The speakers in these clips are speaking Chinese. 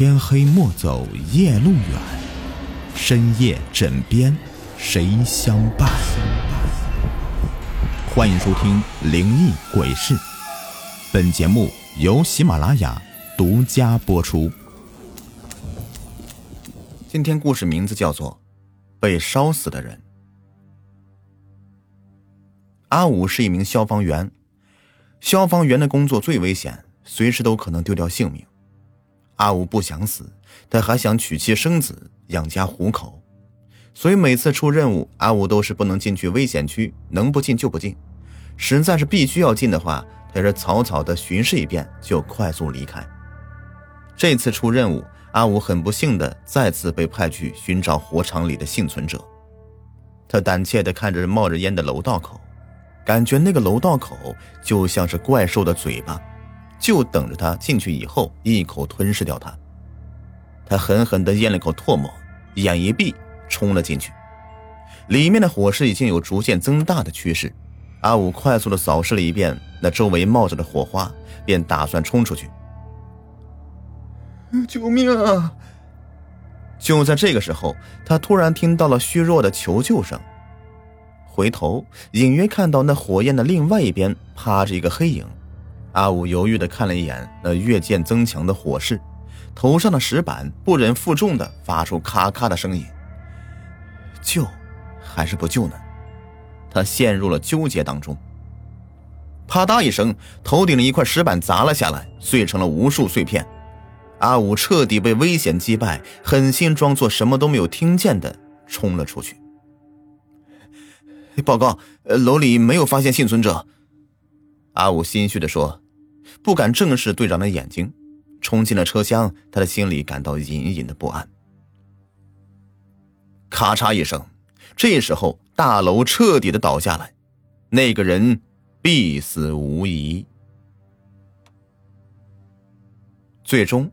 天黑莫走夜路远，深夜枕边谁相伴？欢迎收听《灵异鬼事》，本节目由喜马拉雅独家播出。今天故事名字叫做《被烧死的人》。阿武是一名消防员，消防员的工作最危险，随时都可能丢掉性命。阿武不想死，他还想娶妻生子，养家糊口，所以每次出任务，阿武都是不能进去危险区，能不进就不进。实在是必须要进的话，他是草草的巡视一遍就快速离开。这次出任务，阿武很不幸的再次被派去寻找火场里的幸存者。他胆怯的看着冒着烟的楼道口，感觉那个楼道口就像是怪兽的嘴巴。就等着他进去以后一口吞噬掉他。他狠狠地咽了口唾沫，眼一闭，冲了进去。里面的火势已经有逐渐增大的趋势。阿武快速地扫视了一遍那周围冒着的火花，便打算冲出去。救命啊！就在这个时候，他突然听到了虚弱的求救声。回头隐约看到那火焰的另外一边趴着一个黑影。阿武犹豫的看了一眼那越渐增强的火势，头上的石板不忍负重的发出咔咔的声音。救，还是不救呢？他陷入了纠结当中。啪嗒一声，头顶的一块石板砸了下来，碎成了无数碎片。阿武彻底被危险击败，狠心装作什么都没有听见的冲了出去。报告，楼里没有发现幸存者。阿武心虚的说：“不敢正视队长的眼睛，冲进了车厢。他的心里感到隐隐的不安。”咔嚓一声，这时候大楼彻底的倒下来，那个人必死无疑。最终，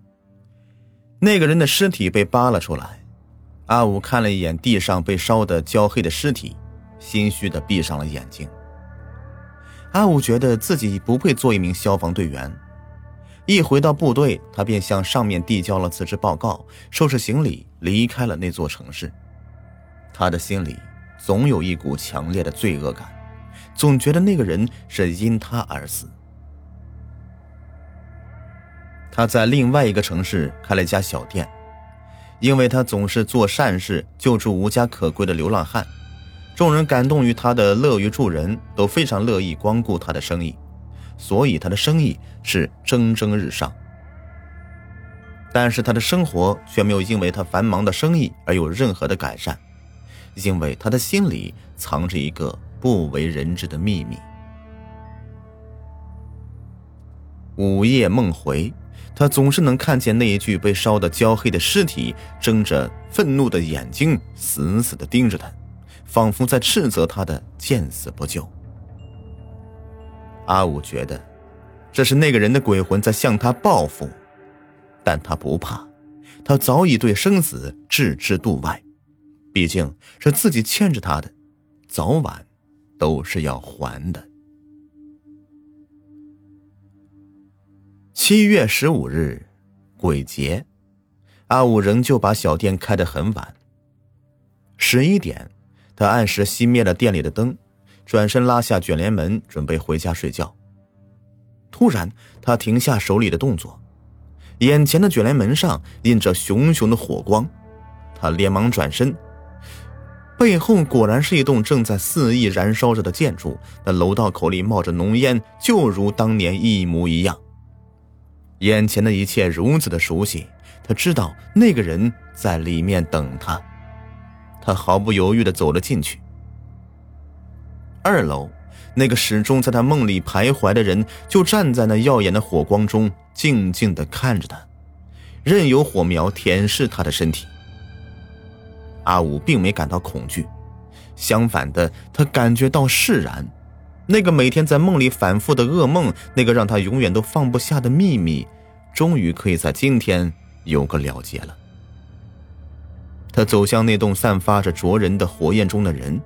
那个人的尸体被扒了出来。阿武看了一眼地上被烧得焦黑的尸体，心虚的闭上了眼睛。阿武觉得自己不配做一名消防队员。一回到部队，他便向上面递交了辞职报告，收拾行李离开了那座城市。他的心里总有一股强烈的罪恶感，总觉得那个人是因他而死。他在另外一个城市开了一家小店，因为他总是做善事，救助无家可归的流浪汉。众人感动于他的乐于助人，都非常乐意光顾他的生意，所以他的生意是蒸蒸日上。但是他的生活却没有因为他繁忙的生意而有任何的改善，因为他的心里藏着一个不为人知的秘密。午夜梦回，他总是能看见那一具被烧得焦黑的尸体，睁着愤怒的眼睛，死死地盯着他。仿佛在斥责他的见死不救。阿武觉得，这是那个人的鬼魂在向他报复，但他不怕，他早已对生死置之度外，毕竟是自己欠着他的，早晚都是要还的。七月十五日，鬼节，阿武仍旧把小店开得很晚，十一点。他按时熄灭了店里的灯，转身拉下卷帘门，准备回家睡觉。突然，他停下手里的动作，眼前的卷帘门上印着熊熊的火光。他连忙转身，背后果然是一栋正在肆意燃烧着的建筑，那楼道口里冒着浓烟，就如当年一模一样。眼前的一切如此的熟悉，他知道那个人在里面等他。他毫不犹豫的走了进去。二楼，那个始终在他梦里徘徊的人，就站在那耀眼的火光中，静静的看着他，任由火苗舔舐他的身体。阿武并没感到恐惧，相反的，他感觉到释然。那个每天在梦里反复的噩梦，那个让他永远都放不下的秘密，终于可以在今天有个了结了。他走向那栋散发着灼人的火焰中的人，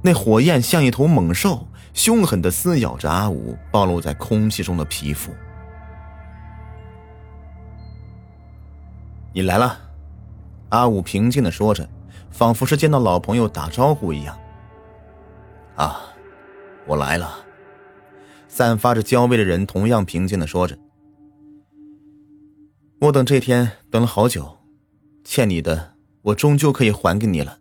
那火焰像一头猛兽，凶狠的撕咬着阿武暴露在空气中的皮肤。你来了。”阿武平静的说着，仿佛是见到老朋友打招呼一样。“啊，我来了。”散发着焦味的人同样平静的说着：“我等这天等了好久，欠你的我终究可以还给你了。”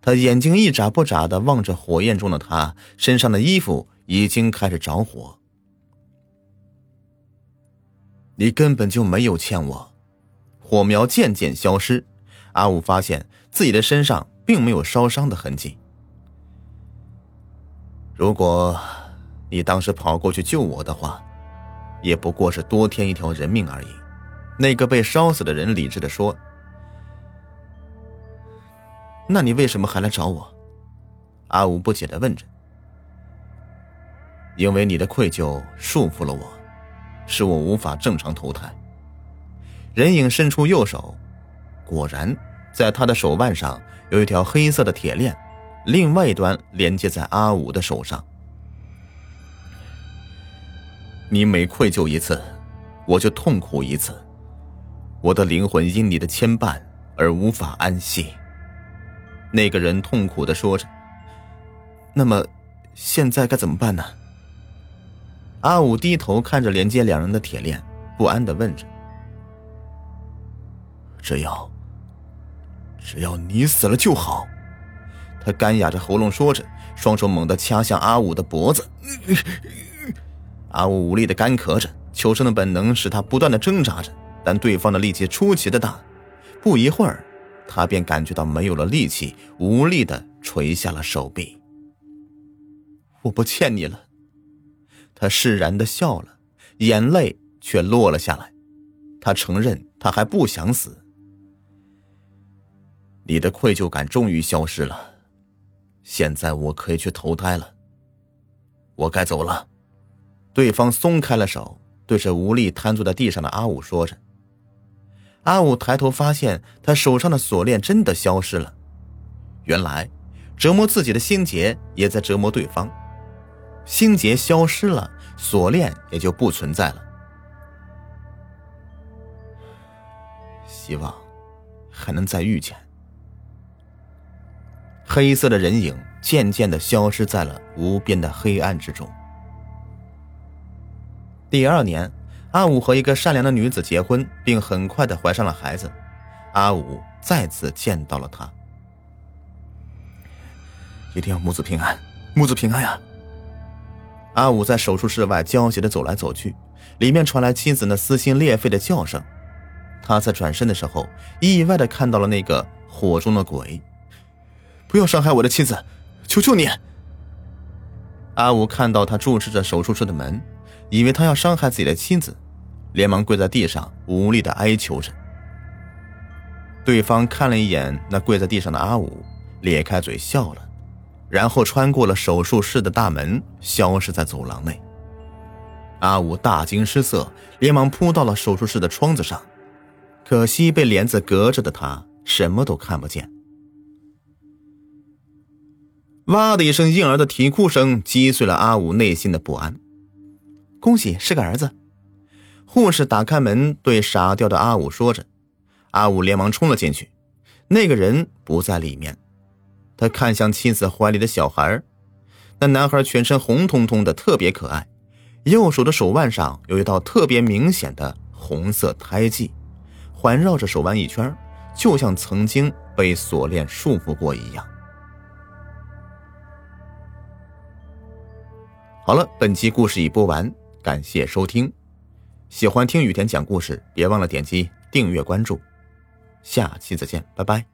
他眼睛一眨不眨的望着火焰中的他，身上的衣服已经开始着火。你根本就没有欠我。火苗渐渐消失，阿武发现自己的身上并没有烧伤的痕迹。如果。你当时跑过去救我的话，也不过是多添一条人命而已。那个被烧死的人理智的说：“那你为什么还来找我？”阿武不解的问着。“因为你的愧疚束缚了我，使我无法正常投胎。”人影伸出右手，果然，在他的手腕上有一条黑色的铁链，另外一端连接在阿武的手上。你每愧疚一次，我就痛苦一次。我的灵魂因你的牵绊而无法安息。那个人痛苦的说着。那么，现在该怎么办呢？阿武低头看着连接两人的铁链，不安的问着。只要，只要你死了就好。他干哑着喉咙说着，双手猛地掐向阿武的脖子。阿武无力的干咳着，求生的本能使他不断的挣扎着，但对方的力气出奇的大，不一会儿，他便感觉到没有了力气，无力的垂下了手臂。我不欠你了，他释然的笑了，眼泪却落了下来。他承认他还不想死。你的愧疚感终于消失了，现在我可以去投胎了。我该走了。对方松开了手，对着无力瘫坐在地上的阿武说着。阿武抬头发现他手上的锁链真的消失了。原来，折磨自己的心结也在折磨对方。心结消失了，锁链也就不存在了。希望还能再遇见。黑色的人影渐渐的消失在了无边的黑暗之中。第二年，阿武和一个善良的女子结婚，并很快的怀上了孩子。阿武再次见到了她，一定要母子平安，母子平安呀！阿武在手术室外焦急的走来走去，里面传来妻子那撕心裂肺的叫声。他在转身的时候，意外的看到了那个火中的鬼。不要伤害我的妻子，求求你！阿武看到他注视着手术室的门。以为他要伤害自己的妻子，连忙跪在地上，无力的哀求着。对方看了一眼那跪在地上的阿武，咧开嘴笑了，然后穿过了手术室的大门，消失在走廊内。阿武大惊失色，连忙扑到了手术室的窗子上，可惜被帘子隔着的他什么都看不见。哇的一声，婴儿的啼哭声击碎了阿武内心的不安。恭喜是个儿子，护士打开门对傻掉的阿武说着，阿武连忙冲了进去，那个人不在里面。他看向妻子怀里的小孩，那男孩全身红彤彤的，特别可爱，右手的手腕上有一道特别明显的红色胎记，环绕着手腕一圈，就像曾经被锁链束缚过一样。好了，本期故事已播完。感谢收听，喜欢听雨田讲故事，别忘了点击订阅关注，下期再见，拜拜。